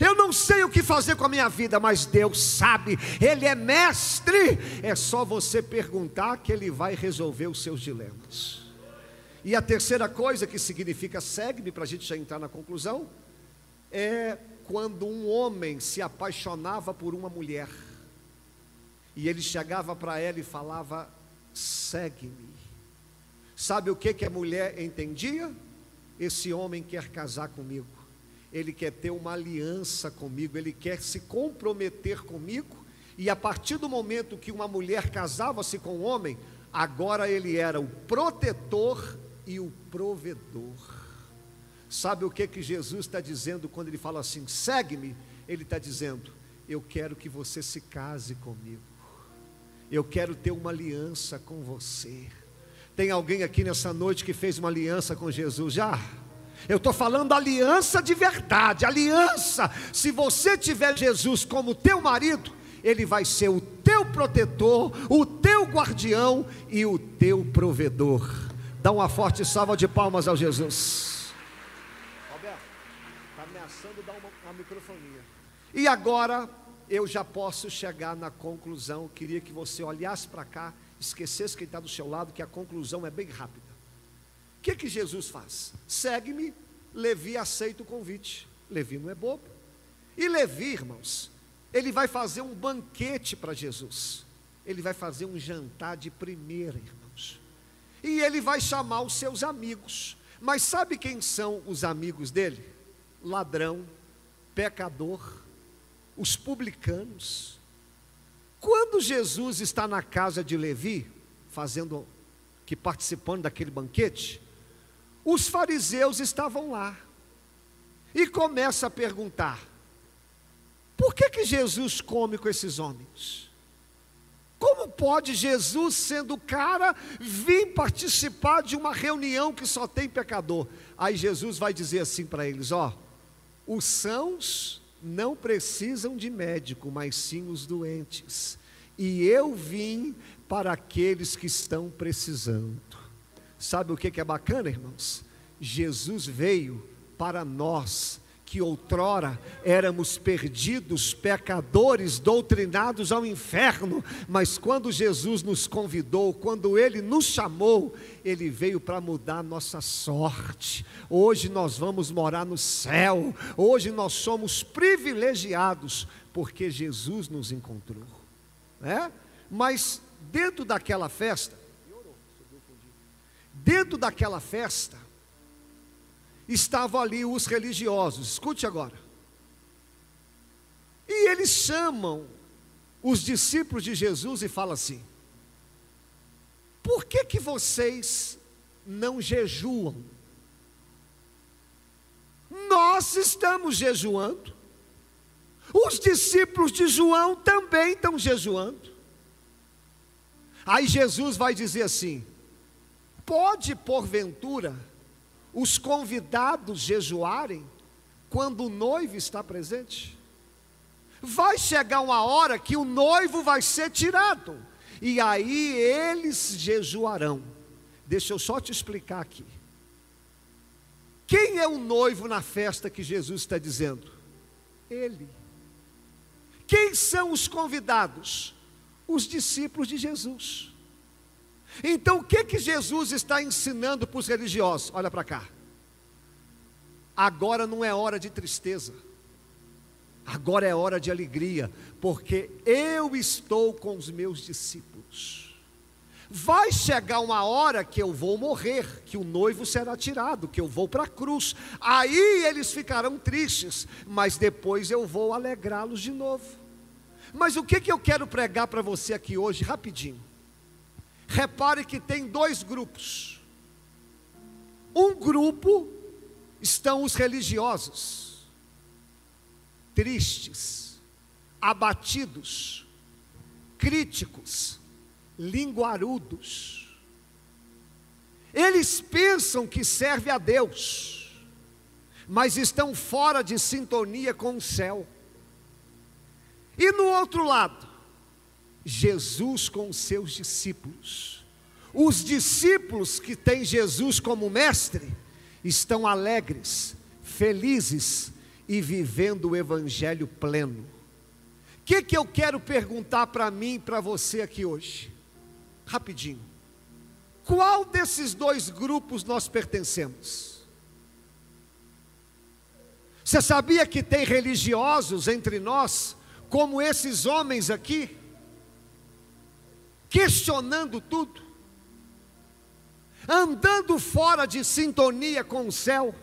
Eu não sei o que fazer com a minha vida, mas Deus sabe, Ele é mestre. É só você perguntar que Ele vai resolver os seus dilemas. E a terceira coisa que significa segue-me, para a gente já entrar na conclusão, é quando um homem se apaixonava por uma mulher, e ele chegava para ela e falava: segue-me. Sabe o que, que a mulher entendia? Esse homem quer casar comigo, ele quer ter uma aliança comigo, ele quer se comprometer comigo, e a partir do momento que uma mulher casava-se com um homem, agora ele era o protetor e o provedor. Sabe o que que Jesus está dizendo quando ele fala assim: segue-me? Ele está dizendo: eu quero que você se case comigo, eu quero ter uma aliança com você. Tem alguém aqui nessa noite que fez uma aliança com Jesus já? Eu estou falando aliança de verdade, aliança. Se você tiver Jesus como teu marido, ele vai ser o teu protetor, o teu guardião e o teu provedor. Dá uma forte salva de palmas ao Jesus. Roberto, está ameaçando dar uma, uma microfonia. E agora eu já posso chegar na conclusão. Queria que você olhasse para cá, esquecesse quem está do seu lado, que a conclusão é bem rápida. Que, que Jesus faz? Segue-me, Levi aceita o convite. Levi não é bobo. E Levi, irmãos, ele vai fazer um banquete para Jesus. Ele vai fazer um jantar de primeira, irmão e ele vai chamar os seus amigos. Mas sabe quem são os amigos dele? Ladrão, pecador, os publicanos. Quando Jesus está na casa de Levi, fazendo que participando daquele banquete, os fariseus estavam lá. E começa a perguntar: por que que Jesus come com esses homens? Como pode Jesus, sendo cara, vir participar de uma reunião que só tem pecador? Aí Jesus vai dizer assim para eles: Ó, os sãos não precisam de médico, mas sim os doentes. E eu vim para aqueles que estão precisando. Sabe o que é bacana, irmãos? Jesus veio para nós que outrora éramos perdidos, pecadores, doutrinados ao inferno, mas quando Jesus nos convidou, quando Ele nos chamou, Ele veio para mudar nossa sorte. Hoje nós vamos morar no céu, hoje nós somos privilegiados, porque Jesus nos encontrou, né? Mas dentro daquela festa, dentro daquela festa, estavam ali os religiosos, escute agora. E eles chamam os discípulos de Jesus e falam assim: Por que que vocês não jejuam? Nós estamos jejuando. Os discípulos de João também estão jejuando. Aí Jesus vai dizer assim: Pode porventura os convidados jejuarem quando o noivo está presente? Vai chegar uma hora que o noivo vai ser tirado, e aí eles jejuarão. Deixa eu só te explicar aqui. Quem é o noivo na festa que Jesus está dizendo? Ele. Quem são os convidados? Os discípulos de Jesus. Então o que que Jesus está ensinando para os religiosos? Olha para cá. Agora não é hora de tristeza. Agora é hora de alegria, porque eu estou com os meus discípulos. Vai chegar uma hora que eu vou morrer, que o noivo será tirado, que eu vou para a cruz. Aí eles ficarão tristes, mas depois eu vou alegrá-los de novo. Mas o que, que eu quero pregar para você aqui hoje, rapidinho? Repare que tem dois grupos. Um grupo estão os religiosos, tristes, abatidos, críticos, linguarudos. Eles pensam que serve a Deus, mas estão fora de sintonia com o céu. E no outro lado, Jesus com os seus discípulos. Os discípulos que têm Jesus como mestre estão alegres, felizes e vivendo o evangelho pleno. O que, que eu quero perguntar para mim e para você aqui hoje? Rapidinho. Qual desses dois grupos nós pertencemos? Você sabia que tem religiosos entre nós, como esses homens aqui, questionando tudo, andando fora de sintonia com o céu,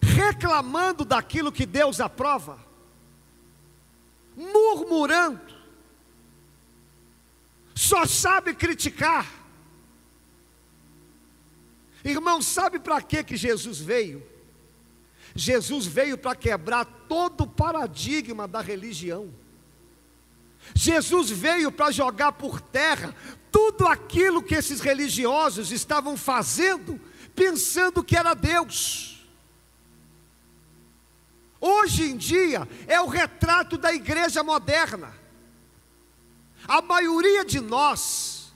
reclamando daquilo que Deus aprova, murmurando, só sabe criticar. Irmão, sabe para que que Jesus veio? Jesus veio para quebrar todo o paradigma da religião. Jesus veio para jogar por terra tudo aquilo que esses religiosos estavam fazendo, pensando que era Deus. Hoje em dia é o retrato da igreja moderna. A maioria de nós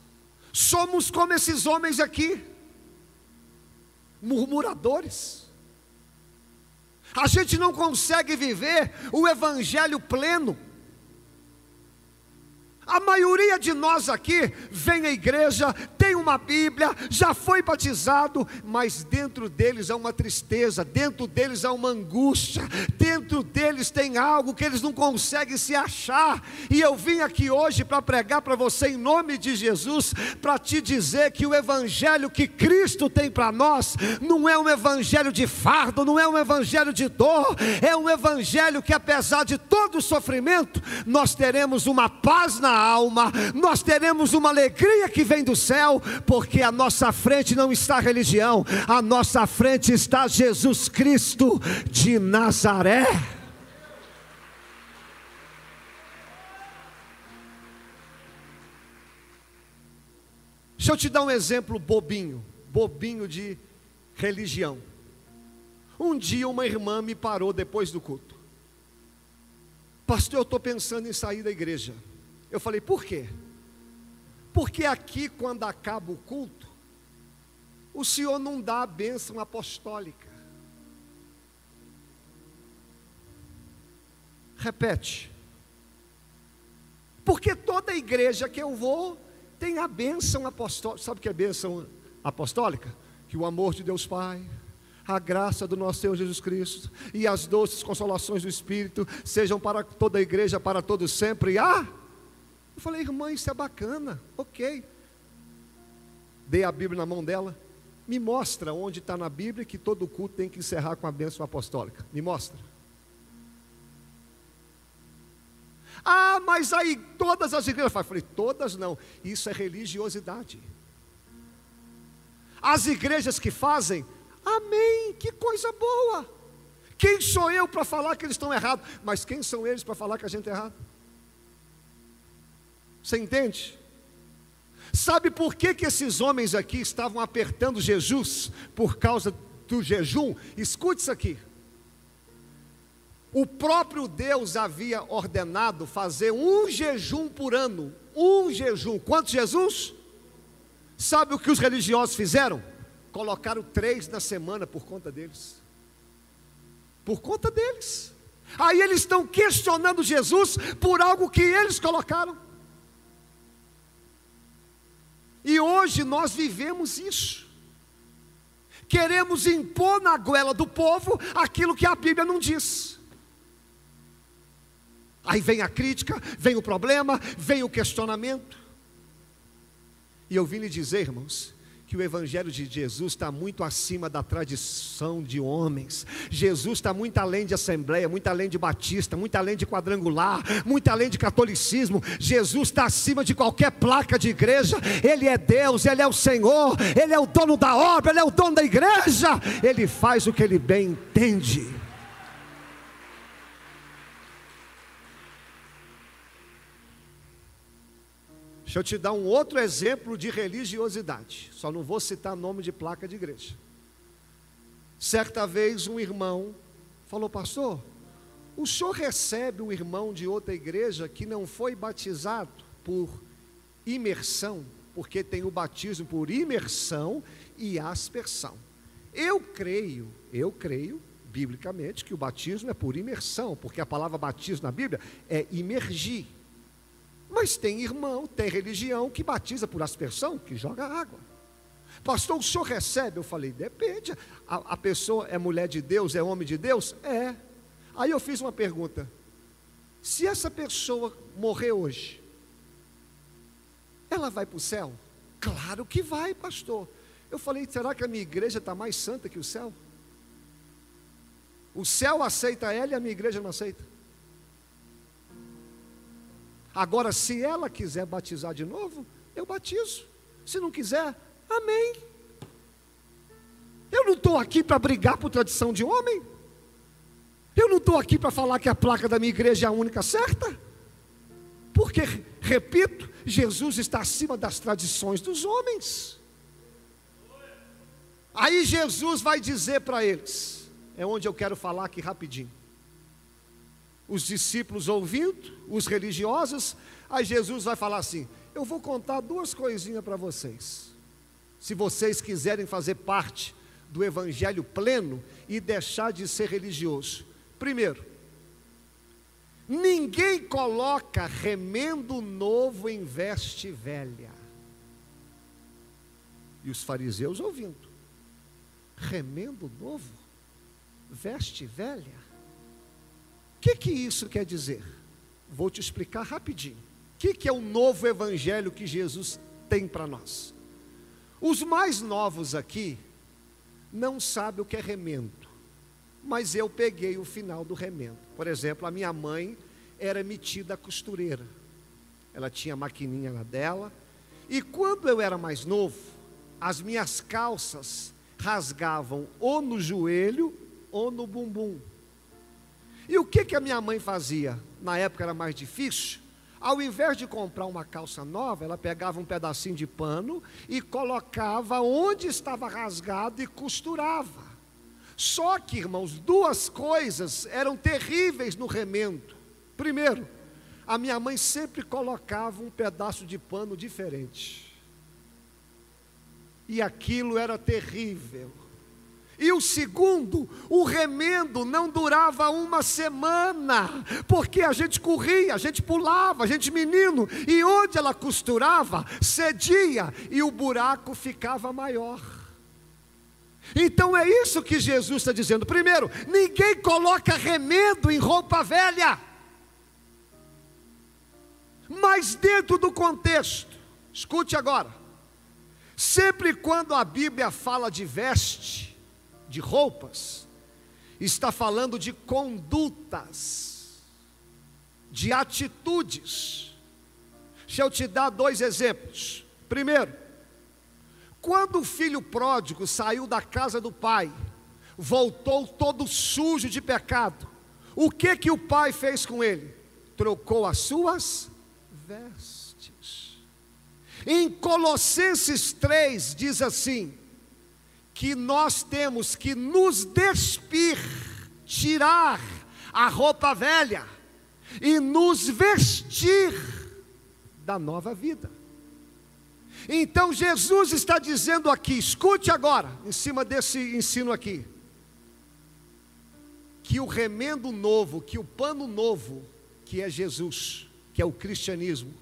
somos como esses homens aqui, murmuradores. A gente não consegue viver o evangelho pleno. A maioria de nós aqui vem à igreja, tem uma Bíblia, já foi batizado, mas dentro deles há uma tristeza, dentro deles há uma angústia, dentro deles tem algo que eles não conseguem se achar. E eu vim aqui hoje para pregar para você em nome de Jesus, para te dizer que o evangelho que Cristo tem para nós não é um evangelho de fardo, não é um evangelho de dor, é um evangelho que apesar de todo o sofrimento, nós teremos uma paz na alma, nós teremos uma alegria que vem do céu, porque à nossa frente não está religião, à nossa frente está Jesus Cristo de Nazaré. Deixa eu te dar um exemplo bobinho, bobinho de religião. Um dia uma irmã me parou depois do culto. Pastor, eu estou pensando em sair da igreja. Eu falei, por quê? Porque aqui, quando acaba o culto, o Senhor não dá a bênção apostólica. Repete. Porque toda igreja que eu vou tem a bênção apostólica. Sabe o que é bênção apostólica? Que o amor de Deus Pai, a graça do nosso Senhor Jesus Cristo e as doces consolações do Espírito sejam para toda a igreja, para todos sempre. Ah! Eu falei, irmã, isso é bacana, ok. Dei a Bíblia na mão dela. Me mostra onde está na Bíblia que todo culto tem que encerrar com a bênção apostólica. Me mostra. Ah, mas aí todas as igrejas. Eu falei, todas não. Isso é religiosidade. As igrejas que fazem, amém, que coisa boa. Quem sou eu para falar que eles estão errados? Mas quem são eles para falar que a gente é errado? Você entende? Sabe por que, que esses homens aqui estavam apertando Jesus por causa do jejum? Escute isso aqui. O próprio Deus havia ordenado fazer um jejum por ano. Um jejum. Quantos Jesus? Sabe o que os religiosos fizeram? Colocaram três na semana por conta deles. Por conta deles. Aí eles estão questionando Jesus por algo que eles colocaram. E hoje nós vivemos isso. Queremos impor na goela do povo aquilo que a Bíblia não diz. Aí vem a crítica, vem o problema, vem o questionamento. E eu vim lhe dizer, irmãos, que o Evangelho de Jesus está muito acima da tradição de homens. Jesus está muito além de assembleia, muito além de batista, muito além de quadrangular, muito além de catolicismo. Jesus está acima de qualquer placa de igreja. Ele é Deus, Ele é o Senhor, Ele é o dono da obra, Ele é o dono da igreja. Ele faz o que Ele bem entende. Deixa eu te dar um outro exemplo de religiosidade. Só não vou citar nome de placa de igreja. Certa vez um irmão falou, pastor, o senhor recebe um irmão de outra igreja que não foi batizado por imersão, porque tem o batismo por imersão e aspersão. Eu creio, eu creio, biblicamente, que o batismo é por imersão, porque a palavra batismo na Bíblia é imergir. Mas tem irmão, tem religião que batiza por aspersão, que joga água. Pastor, o senhor recebe? Eu falei, depende. A, a pessoa é mulher de Deus, é homem de Deus? É. Aí eu fiz uma pergunta: se essa pessoa morrer hoje, ela vai para o céu? Claro que vai, pastor. Eu falei, será que a minha igreja está mais santa que o céu? O céu aceita ela e a minha igreja não aceita. Agora, se ela quiser batizar de novo, eu batizo. Se não quiser, amém. Eu não estou aqui para brigar por tradição de homem. Eu não estou aqui para falar que a placa da minha igreja é a única certa. Porque, repito, Jesus está acima das tradições dos homens. Aí Jesus vai dizer para eles, é onde eu quero falar aqui rapidinho. Os discípulos ouvindo, os religiosos, aí Jesus vai falar assim: Eu vou contar duas coisinhas para vocês. Se vocês quiserem fazer parte do evangelho pleno e deixar de ser religioso. Primeiro, ninguém coloca remendo novo em veste velha. E os fariseus ouvindo: remendo novo? Veste velha? Que, que isso quer dizer? Vou te explicar rapidinho. O que, que é o novo evangelho que Jesus tem para nós? Os mais novos aqui não sabem o que é remendo mas eu peguei o final do remendo. Por exemplo, a minha mãe era metida costureira. Ela tinha a maquininha lá dela. E quando eu era mais novo, as minhas calças rasgavam ou no joelho ou no bumbum. E o que, que a minha mãe fazia? Na época era mais difícil. Ao invés de comprar uma calça nova, ela pegava um pedacinho de pano e colocava onde estava rasgado e costurava. Só que, irmãos, duas coisas eram terríveis no remendo. Primeiro, a minha mãe sempre colocava um pedaço de pano diferente. E aquilo era terrível. E o segundo, o remendo não durava uma semana, porque a gente corria, a gente pulava, a gente menino, e onde ela costurava, cedia e o buraco ficava maior. Então é isso que Jesus está dizendo. Primeiro, ninguém coloca remendo em roupa velha. Mas dentro do contexto, escute agora. Sempre quando a Bíblia fala de veste, de roupas, está falando de condutas, de atitudes. Deixa eu te dar dois exemplos. Primeiro, quando o filho pródigo saiu da casa do pai, voltou todo sujo de pecado, o que que o pai fez com ele? Trocou as suas vestes. Em Colossenses 3 diz assim: que nós temos que nos despir, tirar a roupa velha e nos vestir da nova vida. Então Jesus está dizendo aqui, escute agora, em cima desse ensino aqui, que o remendo novo, que o pano novo, que é Jesus, que é o cristianismo,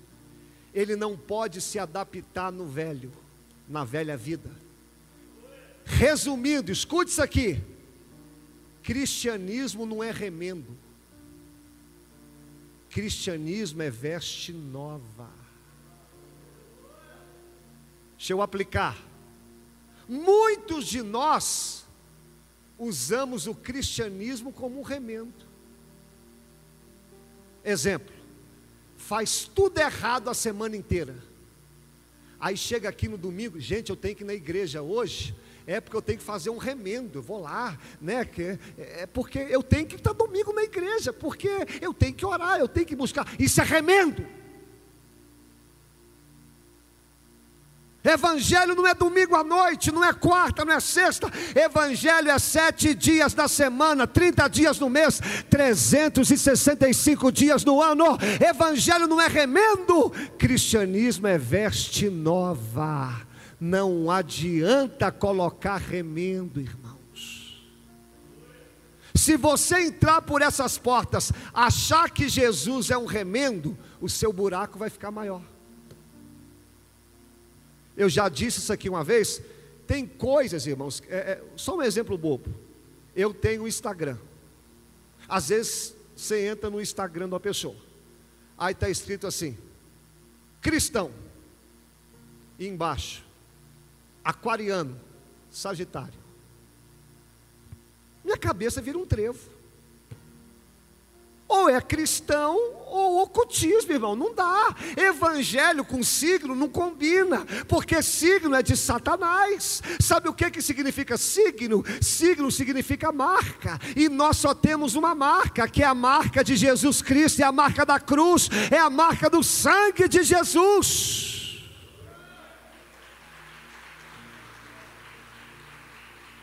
ele não pode se adaptar no velho, na velha vida. Resumindo, escute isso aqui: cristianismo não é remendo, cristianismo é veste nova. Deixa eu aplicar. Muitos de nós usamos o cristianismo como um remendo. Exemplo, faz tudo errado a semana inteira. Aí chega aqui no domingo, gente, eu tenho que ir na igreja hoje, é porque eu tenho que fazer um remendo, vou lá, né? Que, é porque eu tenho que estar domingo na igreja, porque eu tenho que orar, eu tenho que buscar. Isso é remendo. Evangelho não é domingo à noite, não é quarta, não é sexta. Evangelho é sete dias da semana, 30 dias no mês, 365 dias no ano. Evangelho não é remendo, cristianismo é veste nova. Não adianta colocar remendo, irmãos. Se você entrar por essas portas, achar que Jesus é um remendo, o seu buraco vai ficar maior. Eu já disse isso aqui uma vez. Tem coisas, irmãos, é, é, só um exemplo bobo. Eu tenho Instagram. Às vezes você entra no Instagram de uma pessoa, aí está escrito assim: cristão, e embaixo, aquariano, sagitário. Minha cabeça vira um trevo. Ou é cristão ou ocultismo, irmão. Não dá. Evangelho com signo não combina, porque signo é de Satanás. Sabe o que, que significa signo? Signo significa marca, e nós só temos uma marca, que é a marca de Jesus Cristo, é a marca da cruz, é a marca do sangue de Jesus.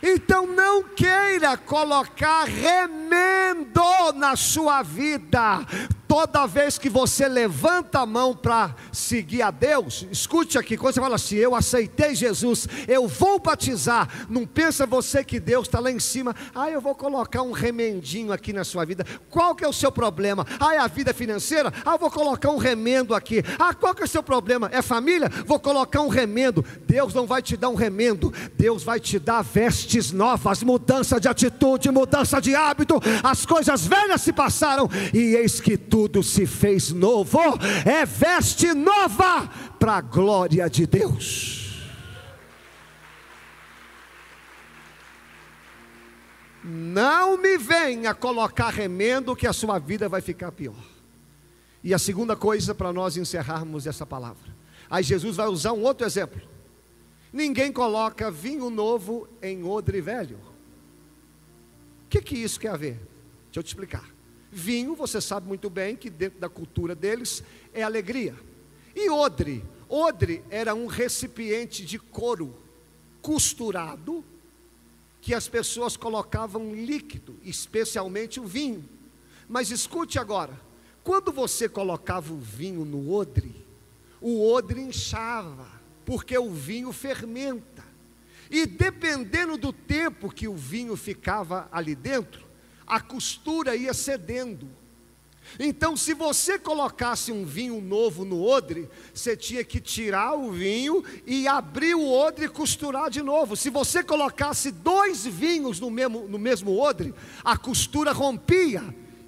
Então não queira colocar remendo na sua vida. Toda vez que você levanta a mão para seguir a Deus, escute aqui, quando você fala assim, eu aceitei Jesus, eu vou batizar, não pensa você que Deus está lá em cima, ah, eu vou colocar um remendinho aqui na sua vida, qual que é o seu problema? Ah, é a vida financeira? Ah, eu vou colocar um remendo aqui, ah, qual que é o seu problema? É família? Vou colocar um remendo, Deus não vai te dar um remendo, Deus vai te dar vestes novas, mudança de atitude, mudança de hábito, as coisas velhas se passaram, e eis que tu tudo se fez novo, é veste nova para a glória de Deus. Não me venha colocar remendo que a sua vida vai ficar pior. E a segunda coisa para nós encerrarmos essa palavra. Aí Jesus vai usar um outro exemplo. Ninguém coloca vinho novo em odre velho. O que, que isso quer ver? Deixa eu te explicar. Vinho, você sabe muito bem que dentro da cultura deles é alegria. E odre? Odre era um recipiente de couro costurado que as pessoas colocavam líquido, especialmente o vinho. Mas escute agora: quando você colocava o vinho no odre, o odre inchava, porque o vinho fermenta. E dependendo do tempo que o vinho ficava ali dentro, a costura ia cedendo. Então, se você colocasse um vinho novo no odre, você tinha que tirar o vinho e abrir o odre e costurar de novo. Se você colocasse dois vinhos no mesmo, no mesmo odre, a costura rompia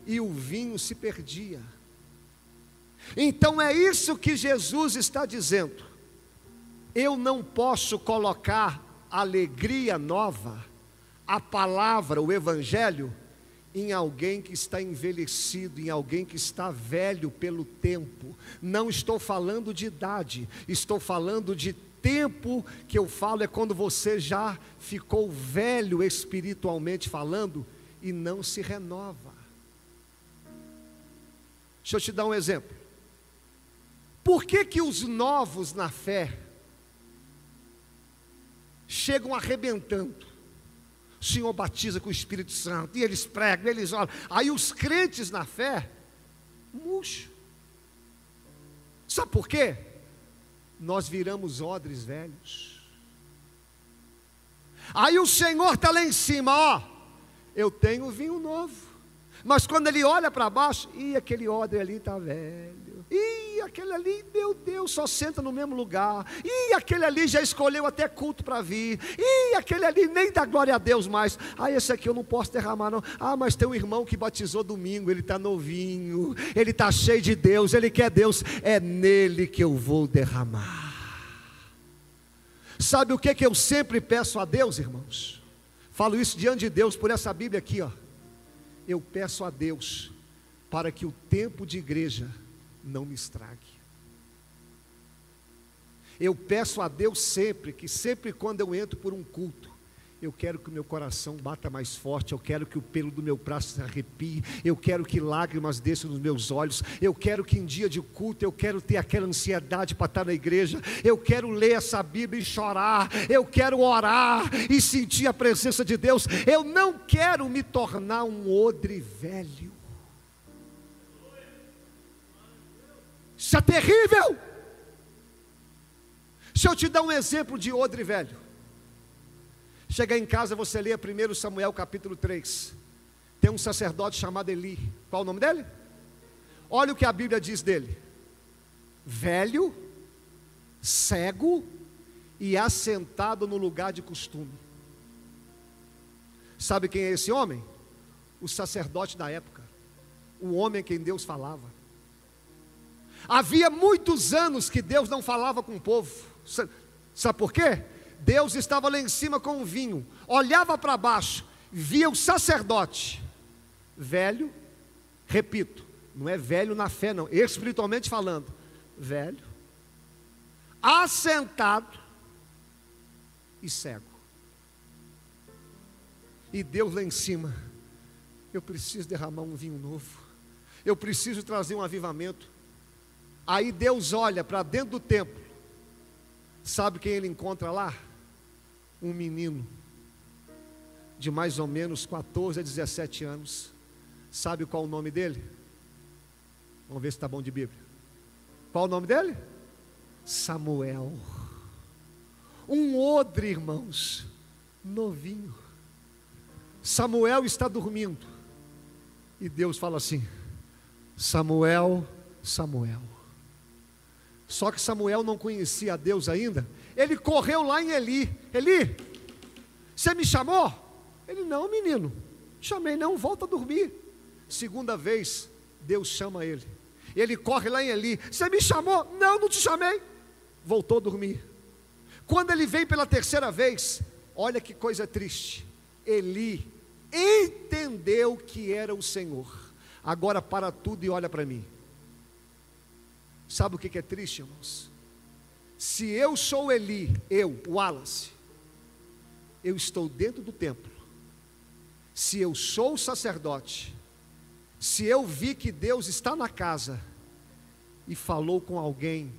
e o vinho se perdia. Então é isso que Jesus está dizendo. Eu não posso colocar alegria nova, a palavra, o evangelho, em alguém que está envelhecido, em alguém que está velho pelo tempo. Não estou falando de idade, estou falando de tempo que eu falo é quando você já ficou velho espiritualmente falando e não se renova. Deixa eu te dar um exemplo. Por que que os novos na fé chegam arrebentando? O Senhor batiza com o Espírito Santo, e eles pregam, eles olham. Aí os crentes na fé, murcho. Sabe por quê? Nós viramos odres velhos. Aí o Senhor está lá em cima, ó. Eu tenho vinho novo. Mas quando ele olha para baixo, e aquele odre ali está velho. Aquele ali, meu Deus, só senta no mesmo lugar. E aquele ali já escolheu até culto para vir. E aquele ali nem dá glória a Deus mais. Ah, esse aqui eu não posso derramar, não. Ah, mas tem um irmão que batizou domingo, ele está novinho, ele está cheio de Deus, ele quer Deus. É nele que eu vou derramar. Sabe o que, que eu sempre peço a Deus, irmãos? Falo isso diante de Deus por essa Bíblia aqui, ó. Eu peço a Deus para que o tempo de igreja não me estrague. Eu peço a Deus sempre, que sempre quando eu entro por um culto, eu quero que o meu coração bata mais forte, eu quero que o pelo do meu braço se arrepie, eu quero que lágrimas desçam nos meus olhos, eu quero que em dia de culto eu quero ter aquela ansiedade para estar na igreja, eu quero ler essa Bíblia e chorar, eu quero orar e sentir a presença de Deus, eu não quero me tornar um odre velho. Isso é terrível. Se eu te dar um exemplo de odre velho, chegar em casa você lê 1 Samuel capítulo 3. tem um sacerdote chamado Eli. Qual o nome dele? Olha o que a Bíblia diz dele: velho, cego e assentado no lugar de costume. Sabe quem é esse homem? O sacerdote da época, o homem a quem Deus falava. Havia muitos anos que Deus não falava com o povo. Sabe por quê? Deus estava lá em cima com o vinho, olhava para baixo, via o sacerdote, velho, repito, não é velho na fé, não, espiritualmente falando, velho, assentado e cego. E Deus lá em cima, eu preciso derramar um vinho novo, eu preciso trazer um avivamento. Aí Deus olha para dentro do templo, sabe quem ele encontra lá? Um menino, de mais ou menos 14 a 17 anos. Sabe qual o nome dele? Vamos ver se está bom de Bíblia. Qual o nome dele? Samuel. Um odre, irmãos, novinho. Samuel está dormindo. E Deus fala assim: Samuel, Samuel. Só que Samuel não conhecia a Deus ainda. Ele correu lá em Eli. Eli, você me chamou? Ele, não, menino. Chamei, não, volta a dormir. Segunda vez, Deus chama ele. Ele corre lá em Eli. Você me chamou? Não, não te chamei. Voltou a dormir. Quando ele vem pela terceira vez, olha que coisa triste. Eli entendeu que era o Senhor. Agora para tudo e olha para mim. Sabe o que é triste, irmãos? Se eu sou Eli, eu, Wallace, eu estou dentro do templo. Se eu sou sacerdote, se eu vi que Deus está na casa e falou com alguém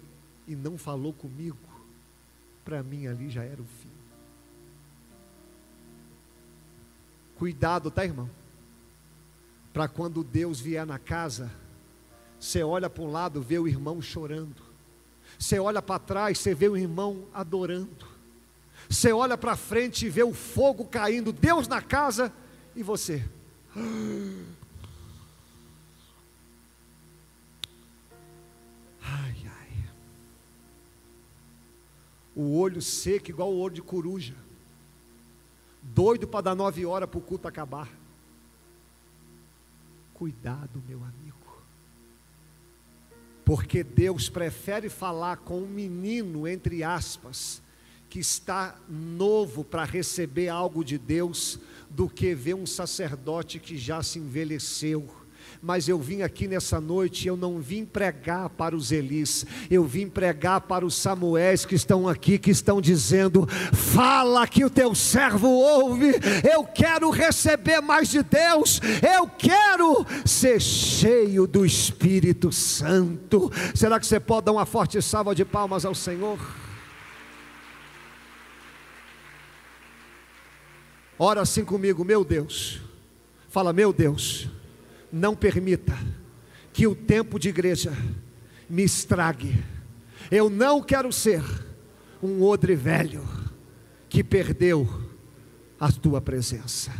e não falou comigo, para mim ali já era o fim. Cuidado, tá, irmão? Para quando Deus vier na casa, você olha para um lado, vê o irmão chorando. Você olha para trás, você vê o irmão adorando. Você olha para frente e vê o fogo caindo, Deus na casa e você. Ai, ai. O olho seco, igual o olho de coruja. Doido para dar nove horas para o culto acabar. Cuidado, meu amigo. Porque Deus prefere falar com um menino, entre aspas, que está novo para receber algo de Deus, do que ver um sacerdote que já se envelheceu mas eu vim aqui nessa noite, eu não vim pregar para os Elis, eu vim pregar para os Samuéis que estão aqui, que estão dizendo: fala que o teu servo ouve, eu quero receber mais de Deus, eu quero ser cheio do Espírito Santo. Será que você pode dar uma forte salva de palmas ao Senhor? Ora assim comigo, meu Deus. Fala, meu Deus não permita que o tempo de igreja me estrague. Eu não quero ser um odre velho que perdeu a tua presença.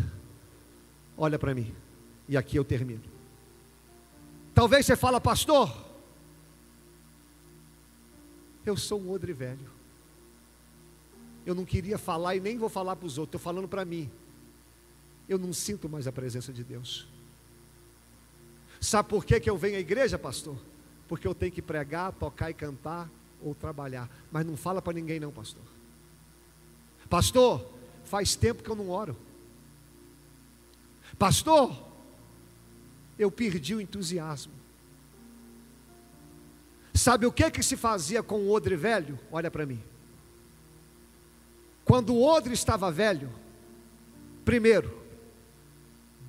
Olha para mim, e aqui eu termino. Talvez você fala, pastor, eu sou um odre velho. Eu não queria falar e nem vou falar para os outros, estou falando para mim. Eu não sinto mais a presença de Deus. Sabe por que, que eu venho à igreja, pastor? Porque eu tenho que pregar, tocar e cantar ou trabalhar. Mas não fala para ninguém, não, pastor. Pastor, faz tempo que eu não oro. Pastor, eu perdi o entusiasmo. Sabe o que que se fazia com o odre velho? Olha para mim. Quando o odre estava velho, primeiro,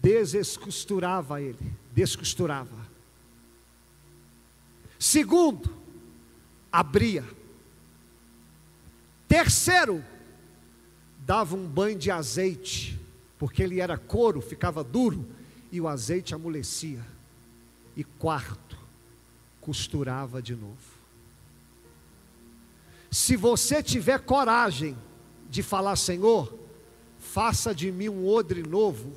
desescosturava ele descosturava. Segundo, abria. Terceiro, dava um banho de azeite, porque ele era couro, ficava duro e o azeite amolecia. E quarto, costurava de novo. Se você tiver coragem de falar, Senhor, faça de mim um odre novo,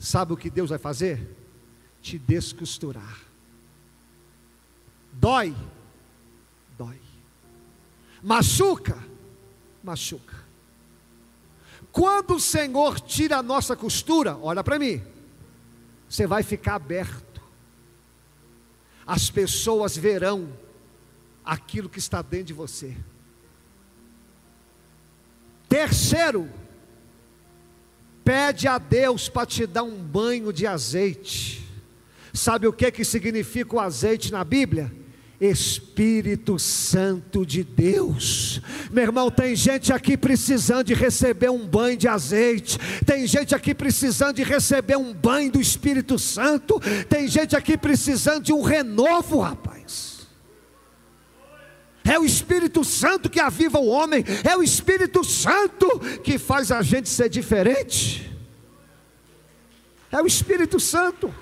Sabe o que Deus vai fazer? Te descosturar. Dói, dói. Machuca, machuca. Quando o Senhor tira a nossa costura, olha para mim, você vai ficar aberto. As pessoas verão aquilo que está dentro de você. Terceiro, pede a Deus para te dar um banho de azeite. Sabe o que que significa o azeite na Bíblia? Espírito Santo de Deus. Meu irmão, tem gente aqui precisando de receber um banho de azeite, tem gente aqui precisando de receber um banho do Espírito Santo, tem gente aqui precisando de um renovo, rapaz. É o Espírito Santo que aviva o homem, é o Espírito Santo que faz a gente ser diferente. É o Espírito Santo.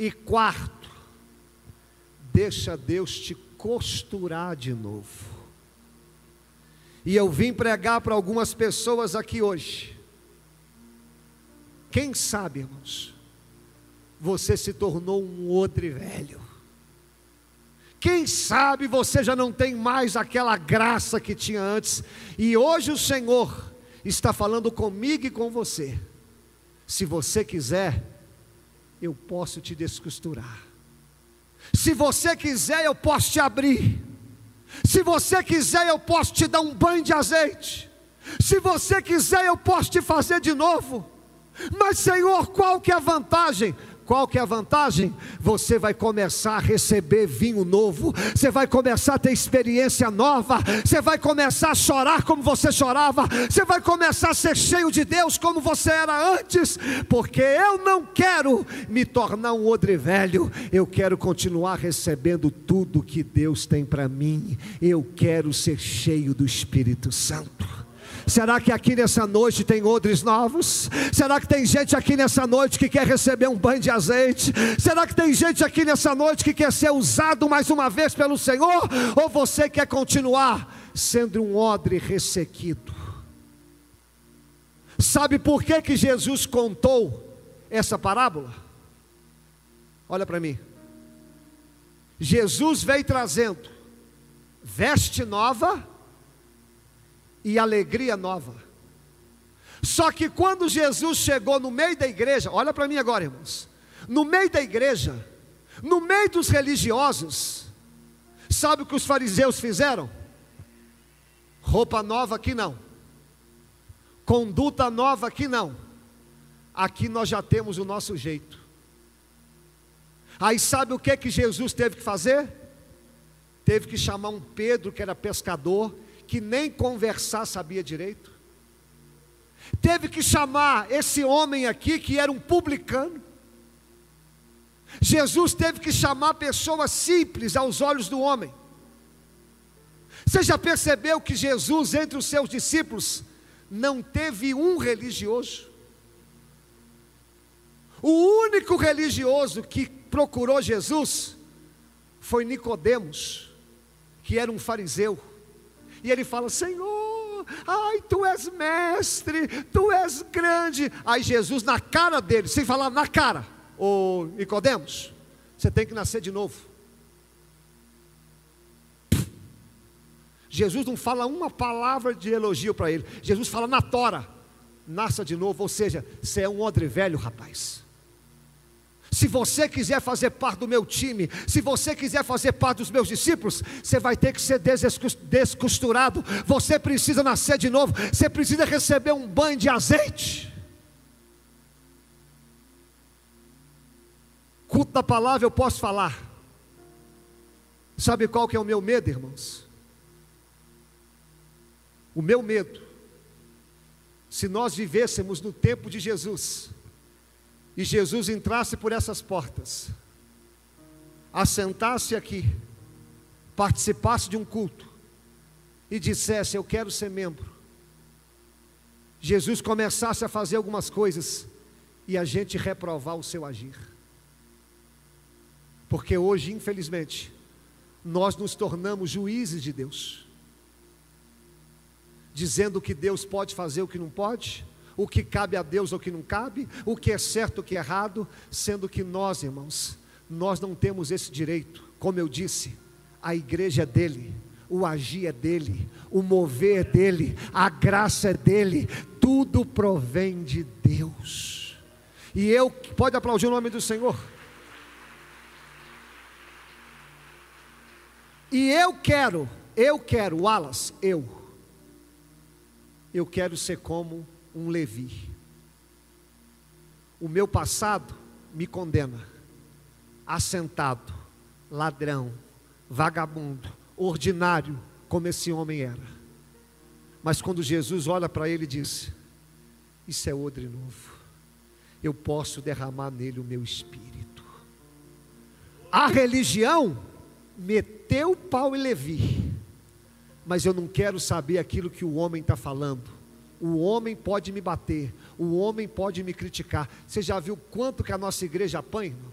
E quarto, deixa Deus te costurar de novo. E eu vim pregar para algumas pessoas aqui hoje. Quem sabe, irmãos, você se tornou um odre velho. Quem sabe você já não tem mais aquela graça que tinha antes, e hoje o Senhor está falando comigo e com você. Se você quiser, eu posso te descosturar. Se você quiser, eu posso te abrir. Se você quiser, eu posso te dar um banho de azeite. Se você quiser, eu posso te fazer de novo. Mas, Senhor, qual que é a vantagem? Qual que é a vantagem? Você vai começar a receber vinho novo, você vai começar a ter experiência nova, você vai começar a chorar como você chorava, você vai começar a ser cheio de Deus como você era antes, porque eu não quero me tornar um odre velho, eu quero continuar recebendo tudo que Deus tem para mim, eu quero ser cheio do Espírito Santo. Será que aqui nessa noite tem odres novos? Será que tem gente aqui nessa noite que quer receber um banho de azeite? Será que tem gente aqui nessa noite que quer ser usado mais uma vez pelo Senhor? Ou você quer continuar sendo um odre ressequido? Sabe por que, que Jesus contou essa parábola? Olha para mim. Jesus veio trazendo veste nova e alegria nova. Só que quando Jesus chegou no meio da igreja, olha para mim agora, irmãos. No meio da igreja, no meio dos religiosos, sabe o que os fariseus fizeram? Roupa nova aqui não. Conduta nova aqui não. Aqui nós já temos o nosso jeito. Aí sabe o que que Jesus teve que fazer? Teve que chamar um Pedro que era pescador que nem conversar sabia direito. Teve que chamar esse homem aqui, que era um publicano. Jesus teve que chamar pessoas simples aos olhos do homem. Você já percebeu que Jesus, entre os seus discípulos, não teve um religioso? O único religioso que procurou Jesus foi Nicodemos, que era um fariseu. E ele fala: Senhor, ai, tu és mestre, tu és grande. Aí Jesus, na cara dele, sem falar na cara, ô Nicodemos, você tem que nascer de novo. Jesus não fala uma palavra de elogio para ele. Jesus fala na tora, nasça de novo, ou seja, você é um odre velho, rapaz. Se você quiser fazer parte do meu time, se você quiser fazer parte dos meus discípulos, você vai ter que ser descosturado. Você precisa nascer de novo. Você precisa receber um banho de azeite. Culto da palavra eu posso falar. Sabe qual que é o meu medo, irmãos? O meu medo, se nós vivêssemos no tempo de Jesus, e Jesus entrasse por essas portas, assentasse aqui, participasse de um culto e dissesse: Eu quero ser membro. Jesus começasse a fazer algumas coisas e a gente reprovar o seu agir. Porque hoje, infelizmente, nós nos tornamos juízes de Deus. dizendo que Deus pode fazer o que não pode, o que cabe a Deus ou o que não cabe, o que é certo ou o que é errado, sendo que nós, irmãos, nós não temos esse direito. Como eu disse, a igreja é dele, o agir é dele, o mover é dele, a graça é dele, tudo provém de Deus. E eu, pode aplaudir o nome do Senhor? E eu quero, eu quero, Wallace, eu, eu quero ser como um Levi. O meu passado me condena, assentado, ladrão, vagabundo, ordinário, como esse homem era. Mas quando Jesus olha para ele e diz: Isso é odre novo, eu posso derramar nele o meu espírito. A religião meteu pau e Levi, mas eu não quero saber aquilo que o homem está falando. O homem pode me bater, o homem pode me criticar. Você já viu quanto que a nossa igreja apanha? Irmão?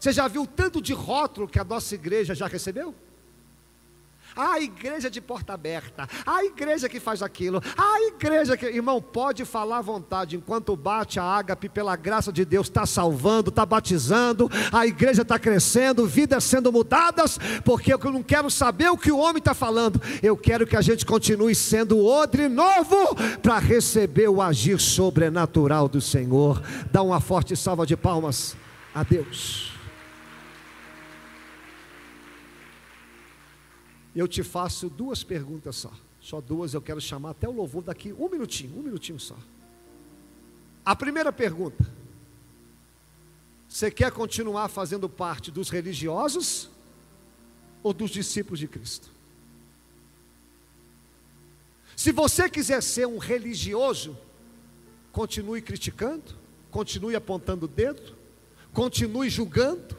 Você já viu tanto de rótulo que a nossa igreja já recebeu? A igreja de porta aberta, a igreja que faz aquilo, a igreja que. Irmão, pode falar à vontade, enquanto bate a ágape, pela graça de Deus, está salvando, está batizando, a igreja está crescendo, vidas sendo mudadas, porque eu não quero saber o que o homem está falando, eu quero que a gente continue sendo odre novo para receber o agir sobrenatural do Senhor. Dá uma forte salva de palmas a Deus. Eu te faço duas perguntas só. Só duas, eu quero chamar até o louvor daqui um minutinho, um minutinho só. A primeira pergunta: Você quer continuar fazendo parte dos religiosos ou dos discípulos de Cristo? Se você quiser ser um religioso, continue criticando, continue apontando o dedo, continue julgando,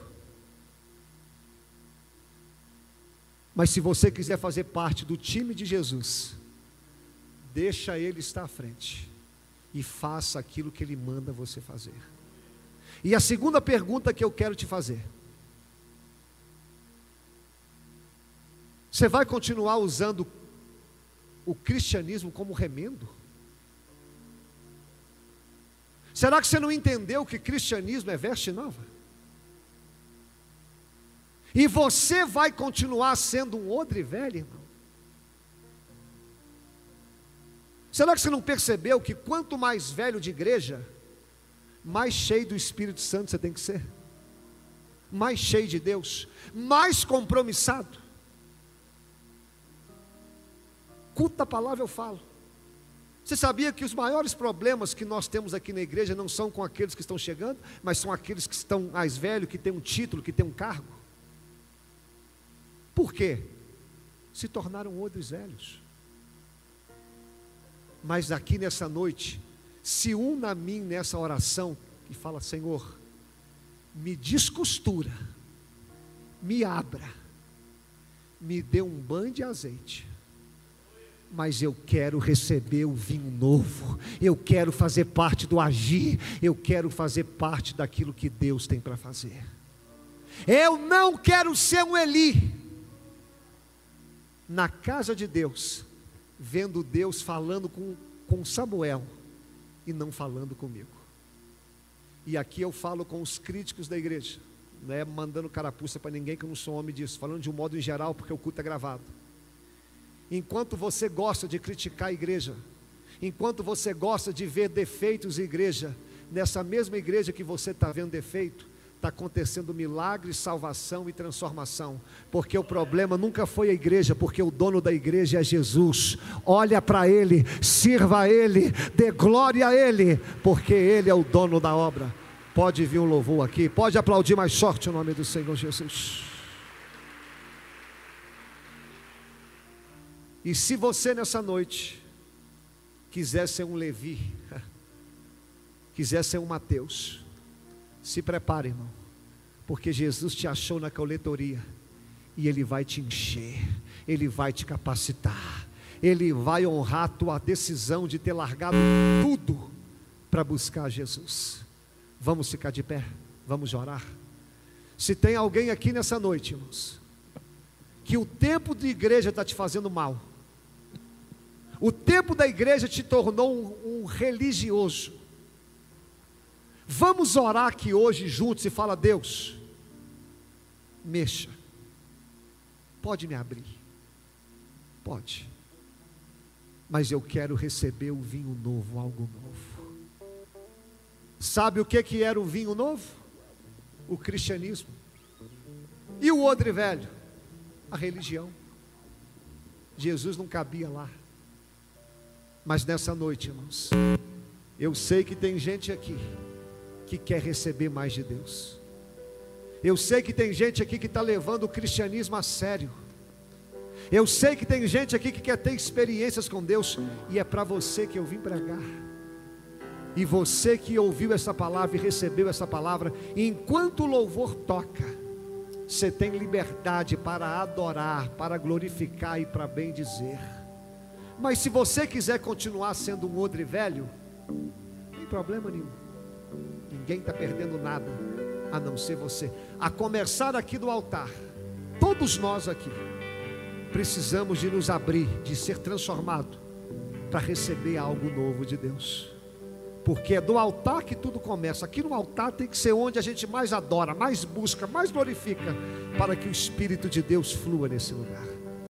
Mas se você quiser fazer parte do time de Jesus, deixa ele estar à frente e faça aquilo que ele manda você fazer. E a segunda pergunta que eu quero te fazer: Você vai continuar usando o cristianismo como remendo? Será que você não entendeu que cristianismo é veste nova? E você vai continuar sendo um odre velho, irmão? Será que você não percebeu que quanto mais velho de igreja, mais cheio do Espírito Santo você tem que ser? Mais cheio de Deus, mais compromissado. Culta a palavra eu falo. Você sabia que os maiores problemas que nós temos aqui na igreja não são com aqueles que estão chegando, mas são aqueles que estão mais velhos, que têm um título, que têm um cargo? Por quê? Se tornaram odres velhos. Mas aqui nessa noite, se una a mim nessa oração e fala: Senhor, me descostura, me abra, me dê um banho de azeite mas eu quero receber o vinho novo, eu quero fazer parte do agir, eu quero fazer parte daquilo que Deus tem para fazer. Eu não quero ser um Eli, na casa de Deus, vendo Deus falando com, com Samuel e não falando comigo. E aqui eu falo com os críticos da igreja, não é mandando carapuça para ninguém que eu não sou homem disso, falando de um modo em geral, porque o culto é gravado. Enquanto você gosta de criticar a igreja, enquanto você gosta de ver defeitos em igreja, nessa mesma igreja que você está vendo defeito, está acontecendo milagre, salvação e transformação, porque o problema nunca foi a igreja, porque o dono da igreja é Jesus. Olha para Ele, sirva a Ele, dê glória a Ele, porque Ele é o dono da obra. Pode vir um louvor aqui, pode aplaudir mais sorte o nome do Senhor Jesus. E se você nessa noite quiser ser um Levi, quiser ser um Mateus, se prepare, irmão, porque Jesus te achou na coletoria e Ele vai te encher, Ele vai te capacitar, Ele vai honrar a tua decisão de ter largado tudo para buscar Jesus. Vamos ficar de pé, vamos orar. Se tem alguém aqui nessa noite, irmãos, que o tempo de igreja está te fazendo mal, O tempo da igreja te tornou um, um religioso. Vamos orar aqui hoje juntos e fala: Deus, mexa, pode me abrir, pode, mas eu quero receber o vinho novo, algo novo. Sabe o que, que era o vinho novo? O cristianismo. E o odre velho? A religião. Jesus não cabia lá. Mas nessa noite, irmãos, eu sei que tem gente aqui que quer receber mais de Deus. Eu sei que tem gente aqui que está levando o cristianismo a sério. Eu sei que tem gente aqui que quer ter experiências com Deus, e é para você que eu vim pregar. E você que ouviu essa palavra e recebeu essa palavra, enquanto o louvor toca, você tem liberdade para adorar, para glorificar e para bem dizer. Mas se você quiser continuar sendo um odre velho, não tem problema nenhum. Ninguém está perdendo nada, a não ser você. A começar aqui do altar, todos nós aqui, precisamos de nos abrir, de ser transformado, para receber algo novo de Deus. Porque é do altar que tudo começa. Aqui no altar tem que ser onde a gente mais adora, mais busca, mais glorifica, para que o Espírito de Deus flua nesse lugar.